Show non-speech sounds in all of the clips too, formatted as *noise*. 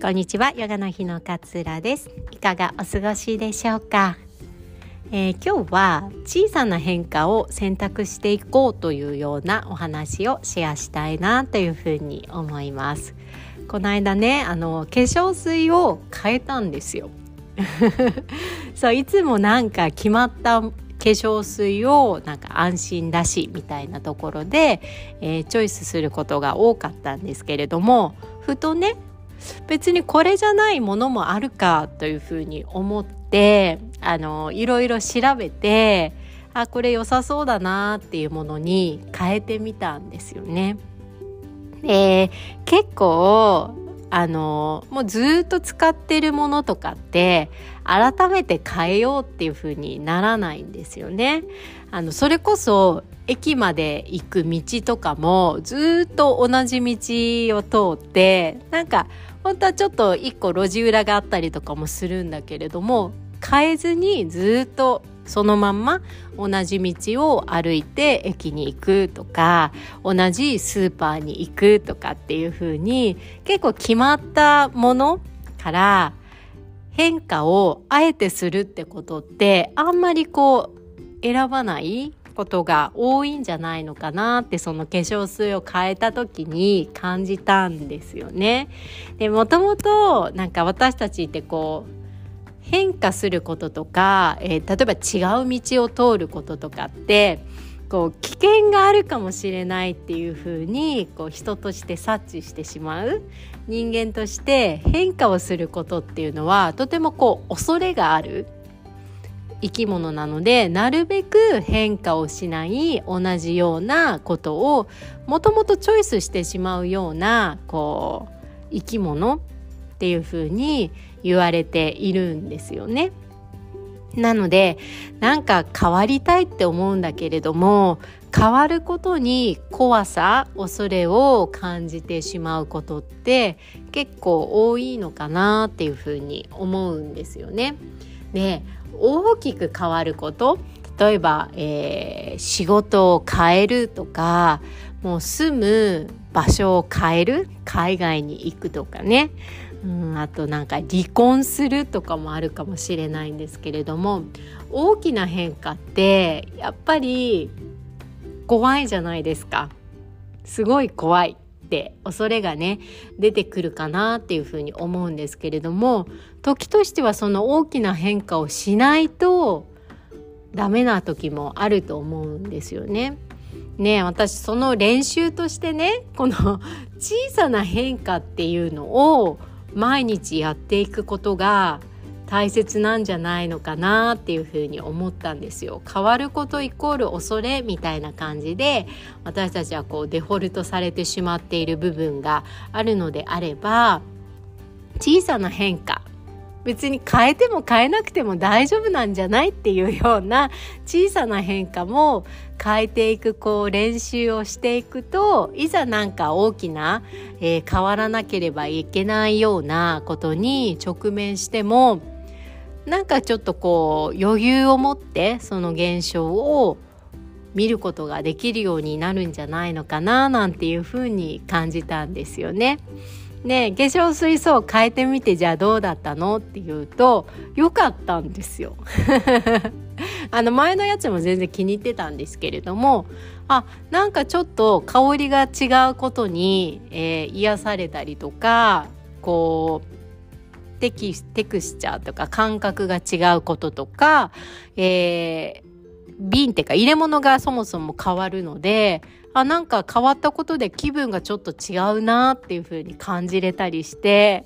こんにちはヨガの日の勝浦です。いかがお過ごしでしょうか、えー、今日は小さな変化を選択していこうというようなお話をシェアしたいなというふうに思います。この間ねあの化粧水を変えたんですよ。*laughs* そういつもなんか決まった化粧水をなんか安心だしみたいなところで、えー、チョイスすることが多かったんですけれどもふとね別にこれじゃないものもあるかというふうに思ってあのいろいろ調べてあこれ良さそうだなっていうものに変えてみたんですよね。で結構あのもうずっと使ってるものとかって改めて変えようっていう風にならないんですよね。あのそれこそ駅まで行く道とかもずっと同じ道を通ってなんか本当はちょっと一個路地裏があったりとかもするんだけれども変えずにずっとそのまんま同じ道を歩いて駅に行くとか同じスーパーに行くとかっていう風に結構決まったものから変化をあえてするってことってあんまりこう選ばないことが多いんじゃないのかなってその化粧水を変えた時に感じたんですよね。でもともとなんか私たちってこう変化することとか、えー、例えば違う道を通ることとかってこう危険があるかもしれないっていうふうにこう人として察知してしまう人間として変化をすることっていうのはとてもこう恐れがある生き物なのでなるべく変化をしない同じようなことをもともとチョイスしてしまうようなこう生き物っていうふうに言われているんですよね。なのでなんか変わりたいって思うんだけれども変わることに怖さ恐れを感じてしまうことって結構多いのかなっていうふうに思うんですよね。で大きく変わること例えば、えー、仕事を変えるとかもう住む場所を変える海外に行くとかね、うん、あとなんか離婚するとかもあるかもしれないんですけれども大きな変化ってやっぱり怖いじゃないですかすごい怖いって恐れがね出てくるかなっていうふうに思うんですけれども時としてはその大きな変化をしないとダメな時もあると思うんですよね。ね私その練習としてねこの *laughs* 小さな変化っていうのを毎日やっていくことが大切なんじゃないのかなっていうふうに思ったんですよ。変わることイコール恐れみたいな感じで私たちはこうデフォルトされてしまっている部分があるのであれば小さな変化別に変えても変えなくても大丈夫なんじゃないっていうような小さな変化も変えていくこう練習をしていくといざなんか大きな、えー、変わらなければいけないようなことに直面してもなんかちょっとこう余裕を持ってその現象を見ることができるようになるんじゃないのかななんていうふうに感じたんですよね。で化粧水槽を変えてみてじゃあどうだったの？っていうと良かったんですよ。*laughs* あの前のやつも全然気に入ってたんですけれどもあなんかちょっと香りが違うことに、えー、癒されたりとかこうテキテクスチャーとか感覚が違うこととか、えー、瓶っていうか入れ物がそもそも変わるのであなんか変わったことで気分がちょっと違うなっていう風に感じれたりして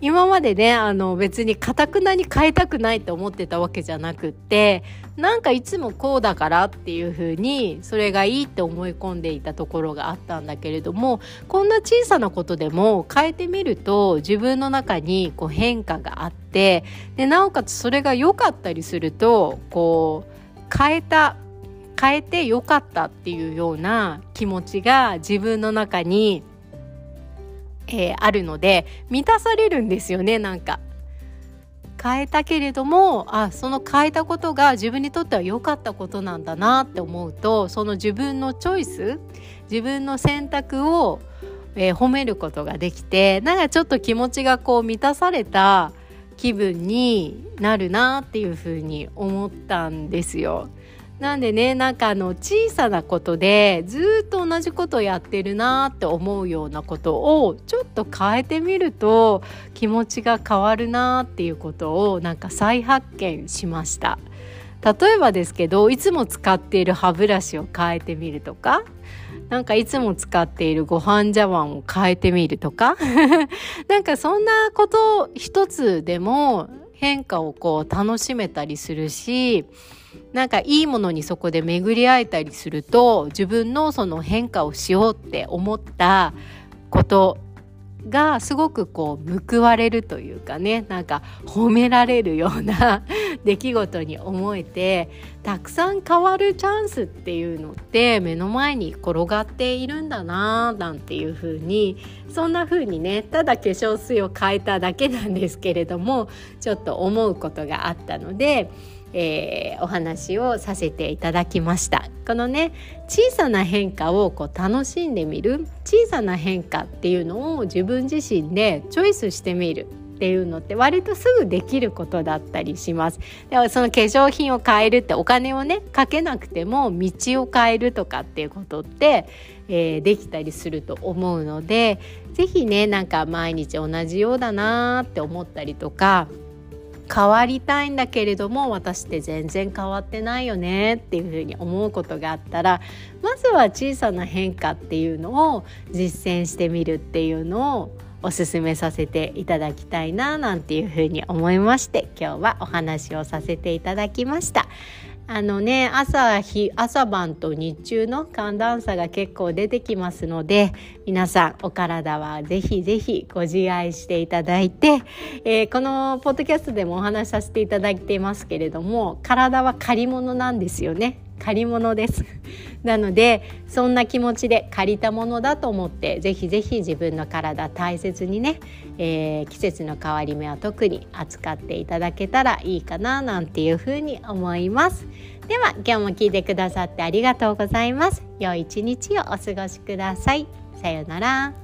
今までねあの別にかたくなに変えたくないと思ってたわけじゃなくってなんかいつもこうだからっていう風にそれがいいって思い込んでいたところがあったんだけれどもこんな小さなことでも変えてみると自分の中にこう変化があってでなおかつそれが良かったりするとこう変えた変えて良かったっていうような気持ちが自分の中にえー、あるので満たされるんですよねなんか。変えたけれどもあその変えたことが自分にとっては良かったことなんだなって思うとその自分のチョイス自分の選択をえー、褒めることができてなんかちょっと気持ちがこう満たされた気分になるなっていうふうに思ったんですよ。なんでねなんかあの小さなことでずっと同じことやってるなって思うようなことをちょっと変えてみると気持ちが変わるなっていうことをなんか再発見しました。例えばですけどいつも使っている歯ブラシを変えてみるとか？なんかいつも使っているご飯茶碗を変えてみるとか？*laughs* なんかそんなこと一つでも変化をこう楽しめたりするしなんかいいものにそこで巡り合えたりすると自分のその変化をしようって思ったことがすごくこう報われるというかねなんか褒められるような *laughs* 出来事に思えてたくさん変わるチャンスっていうのって目の前に転がっているんだななんていう風にそんな風にねただ化粧水を変えただけなんですけれどもちょっと思うことがあったのでえー、お話をさせていただきましたこのね小さな変化をこう楽しんでみる小さな変化っていうのを自分自身でチョイスしてみるっていうのって割とすぐできることだったりします。ではその化粧品を変えるってお金をねかけなくても道を変えるとかっていうことって、えー、できたりすると思うので是非ねなんか毎日同じようだなって思ったりとか変わりたいんだけれども私って全然変わってないよねっていうふうに思うことがあったらまずは小さな変化っていうのを実践してみるっていうのをおすすめさせていただきたいななんていうふうに思いまして今日はお話をさせていただきました。あのね朝日朝晩と日中の寒暖差が結構出てきますので皆さんお体はぜひぜひご自愛していただいて、えー、このポッドキャストでもお話しさせていただいていますけれども体は借り物なんですよね。借り物です。*laughs* なのでそんな気持ちで借りたものだと思ってぜひぜひ自分の体大切にね、えー、季節の変わり目は特に扱っていただけたらいいかななんていうふうに思います。では今日も聞いてくださってありがとうございます。良い一日をお過ごしください。さようなら。